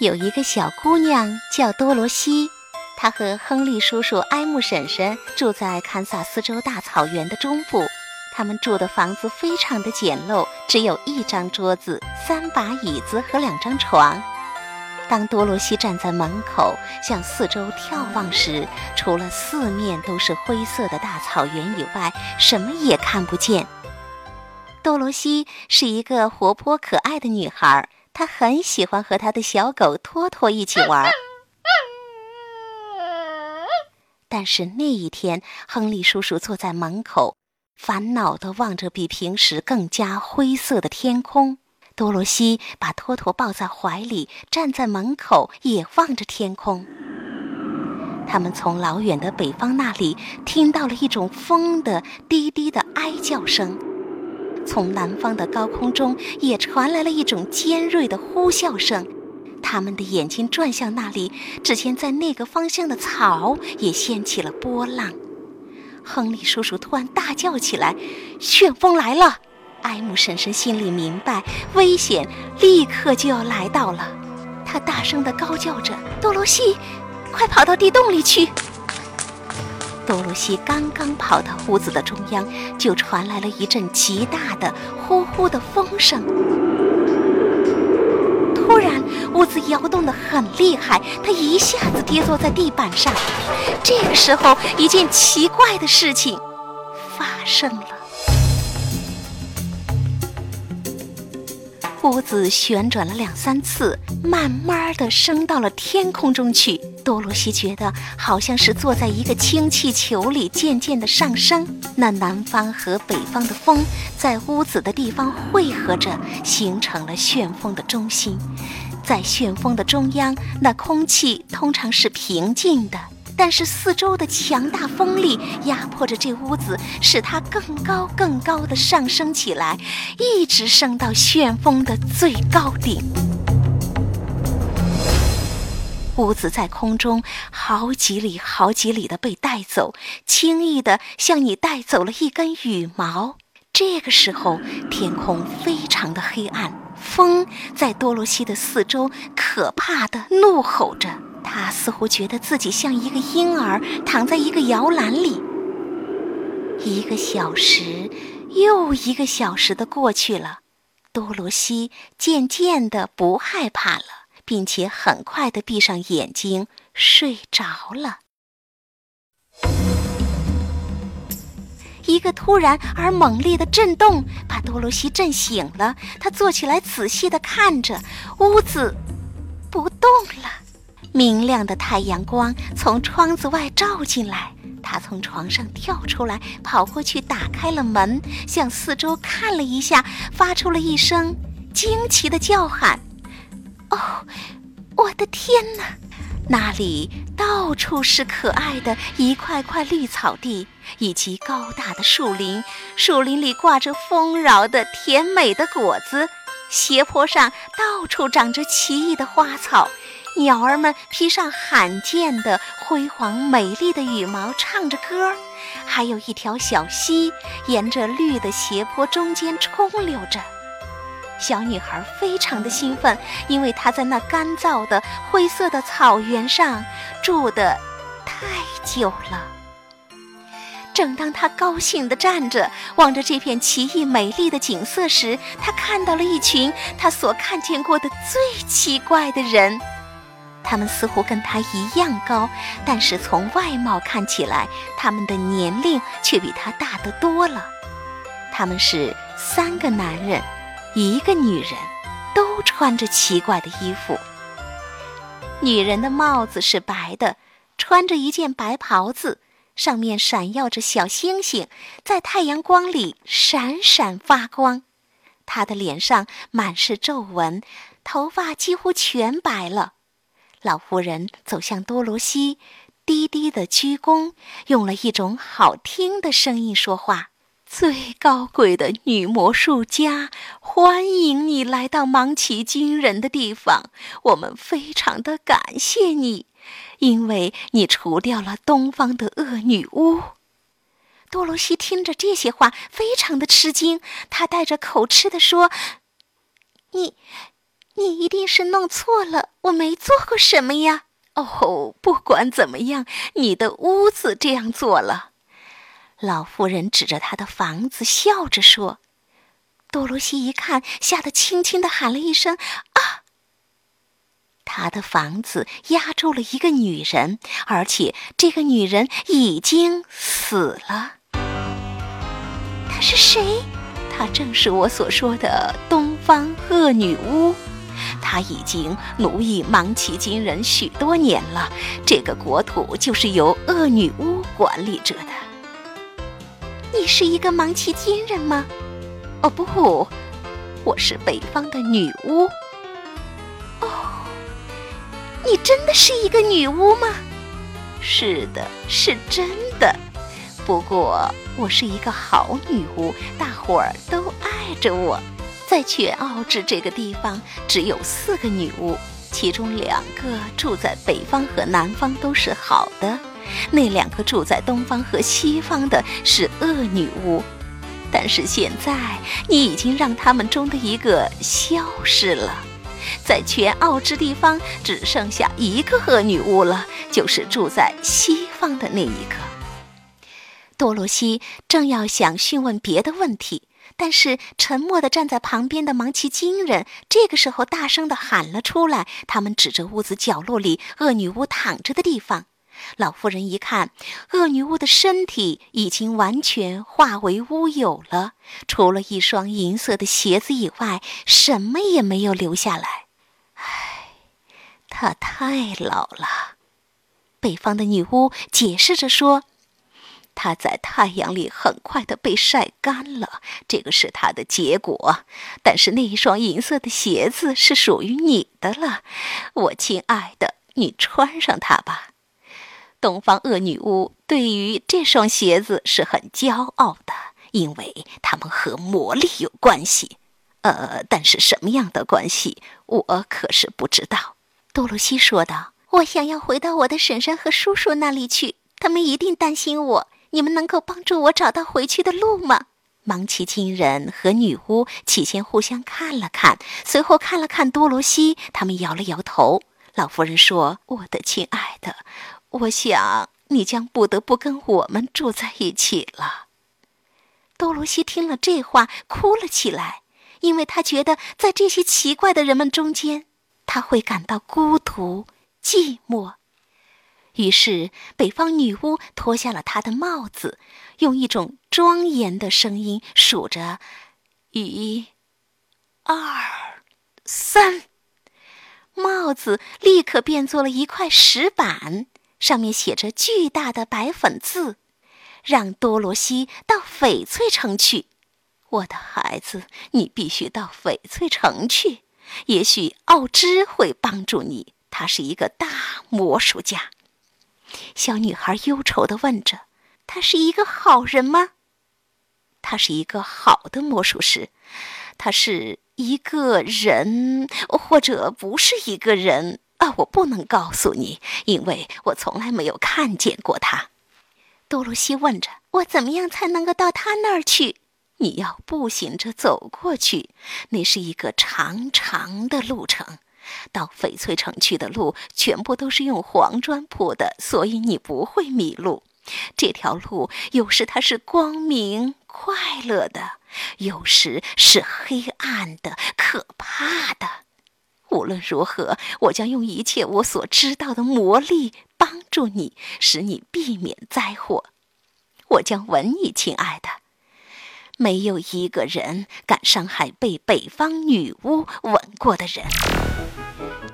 有一个小姑娘叫多罗西，她和亨利叔叔、埃姆婶婶住在堪萨斯州大草原的中部。他们住的房子非常的简陋，只有一张桌子、三把椅子和两张床。当多罗西站在门口向四周眺望时，除了四面都是灰色的大草原以外，什么也看不见。多罗西是一个活泼可爱的女孩。他很喜欢和他的小狗托托一起玩，但是那一天，亨利叔叔坐在门口，烦恼地望着比平时更加灰色的天空。多罗西把托托抱在怀里，站在门口也望着天空。他们从老远的北方那里听到了一种风的低低的哀叫声。从南方的高空中也传来了一种尖锐的呼啸声，他们的眼睛转向那里，只见在那个方向的草也掀起了波浪。亨利叔叔突然大叫起来：“旋风来了！”埃姆婶婶心里明白，危险立刻就要来到了，她大声地高叫着：“多罗西，快跑到地洞里去！”多罗西刚刚跑到屋子的中央，就传来了一阵极大的呼呼的风声。突然，屋子摇动得很厉害，他一下子跌坐在地板上。这个时候，一件奇怪的事情发生了。屋子旋转了两三次，慢慢的升到了天空中去。多罗西觉得好像是坐在一个氢气球里，渐渐的上升。那南方和北方的风在屋子的地方汇合着，形成了旋风的中心。在旋风的中央，那空气通常是平静的。但是四周的强大风力压迫着这屋子，使它更高更高的上升起来，一直升到旋风的最高顶。屋子在空中好几里好几里的被带走，轻易的像你带走了一根羽毛。这个时候，天空非常的黑暗，风在多罗西的四周可怕的怒吼着。他似乎觉得自己像一个婴儿躺在一个摇篮里。一个小时又一个小时的过去了，多罗西渐渐的不害怕了，并且很快的闭上眼睛睡着了。一个突然而猛烈的震动把多罗西震醒了，他坐起来仔细的看着，屋子不动了。明亮的太阳光从窗子外照进来，他从床上跳出来，跑过去打开了门，向四周看了一下，发出了一声惊奇的叫喊：“哦，我的天哪！那里到处是可爱的一块块绿草地，以及高大的树林，树林里挂着丰饶的甜美的果子，斜坡上到处长着奇异的花草。”鸟儿们披上罕见的辉煌美丽的羽毛，唱着歌。还有一条小溪沿着绿的斜坡中间冲流着。小女孩非常的兴奋，因为她在那干燥的灰色的草原上住的太久了。正当她高兴地站着望着这片奇异美丽的景色时，她看到了一群她所看见过的最奇怪的人。他们似乎跟他一样高，但是从外貌看起来，他们的年龄却比他大得多了。他们是三个男人，一个女人，都穿着奇怪的衣服。女人的帽子是白的，穿着一件白袍子，上面闪耀着小星星，在太阳光里闪闪发光。她的脸上满是皱纹，头发几乎全白了。老妇人走向多罗西，低低的鞠躬，用了一种好听的声音说话：“最高贵的女魔术家，欢迎你来到芒奇军人的地方。我们非常的感谢你，因为你除掉了东方的恶女巫。”多罗西听着这些话，非常的吃惊，他带着口吃的说：“你。”你一定是弄错了，我没做过什么呀。哦，不管怎么样，你的屋子这样做了。老妇人指着她的房子，笑着说：“多罗西一看，吓得轻轻的喊了一声‘啊’。他的房子压住了一个女人，而且这个女人已经死了。她是谁？她正是我所说的东方恶女巫。”他已经奴役芒奇金人许多年了，这个国土就是由恶女巫管理着的。你是一个芒奇金人吗？哦不，我是北方的女巫。哦，你真的是一个女巫吗？是的，是真的。不过我是一个好女巫，大伙儿都爱着我。在全奥治这个地方，只有四个女巫，其中两个住在北方和南方都是好的，那两个住在东方和西方的是恶女巫。但是现在你已经让他们中的一个消失了，在全奥之地方只剩下一个恶女巫了，就是住在西方的那一个。多罗西正要想询问别的问题。但是沉默地站在旁边的芒奇金人这个时候大声地喊了出来。他们指着屋子角落里恶女巫躺着的地方。老妇人一看，恶女巫的身体已经完全化为乌有了，除了一双银色的鞋子以外，什么也没有留下来。唉，她太老了。北方的女巫解释着说。它在太阳里很快的被晒干了，这个是它的结果。但是那一双银色的鞋子是属于你的了，我亲爱的，你穿上它吧。东方恶女巫对于这双鞋子是很骄傲的，因为它们和魔力有关系。呃，但是什么样的关系，我可是不知道。多罗西说道：“我想要回到我的婶婶和叔叔那里去，他们一定担心我。”你们能够帮助我找到回去的路吗？芒奇金人和女巫起先互相看了看，随后看了看多罗西，他们摇了摇头。老夫人说：“我的亲爱的，我想你将不得不跟我们住在一起了。”多罗西听了这话，哭了起来，因为他觉得在这些奇怪的人们中间，他会感到孤独、寂寞。于是，北方女巫脱下了她的帽子，用一种庄严的声音数着：“一、二、三。”帽子立刻变做了一块石板，上面写着巨大的白粉字：“让多罗西到翡翠城去。”我的孩子，你必须到翡翠城去。也许奥芝会帮助你，他是一个大魔术家。小女孩忧愁地问着：“他是一个好人吗？”“他是一个好的魔术师。”“他是一个人，或者不是一个人？”“啊，我不能告诉你，因为我从来没有看见过他。”多罗西问着：“我怎么样才能够到他那儿去？”“你要步行着走过去，那是一个长长的路程。”到翡翠城去的路全部都是用黄砖铺的，所以你不会迷路。这条路有时它是光明快乐的，有时是黑暗的、可怕的。无论如何，我将用一切我所知道的魔力帮助你，使你避免灾祸。我将吻你，亲爱的。没有一个人敢伤害被北方女巫吻过的人。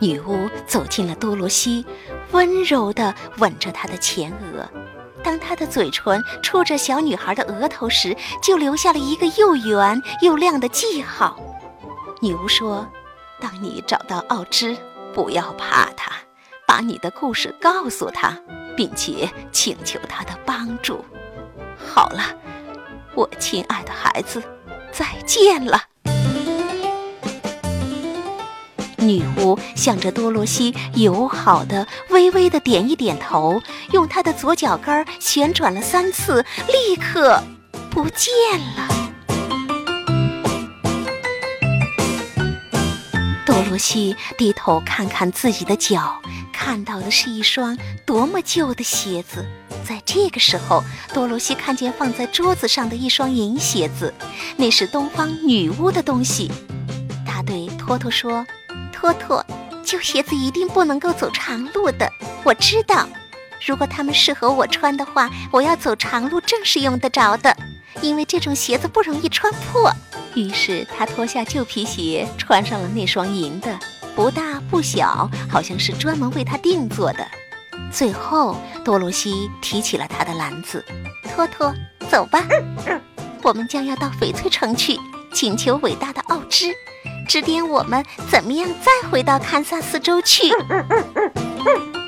女巫走进了多罗西，温柔地吻着她的前额。当她的嘴唇触着小女孩的额头时，就留下了一个又圆又亮的记号。女巫说：“当你找到奥芝，不要怕他，把你的故事告诉他，并且请求他的帮助。好了。”我亲爱的孩子，再见了。女巫向着多罗西友好的、微微的点一点头，用她的左脚跟旋转了三次，立刻不见了。多罗西低头看看自己的脚，看到的是一双多么旧的鞋子。在这个时候，多罗西看见放在桌子上的一双银鞋子，那是东方女巫的东西。她对托托说：“托托，旧鞋子一定不能够走长路的。我知道，如果它们适合我穿的话，我要走长路正是用得着的，因为这种鞋子不容易穿破。”于是他脱下旧皮鞋，穿上了那双银的，不大不小，好像是专门为他定做的。最后，多罗西提起了他的篮子，托托，走吧，我们将要到翡翠城去，请求伟大的奥芝指点我们怎么样再回到堪萨斯州去。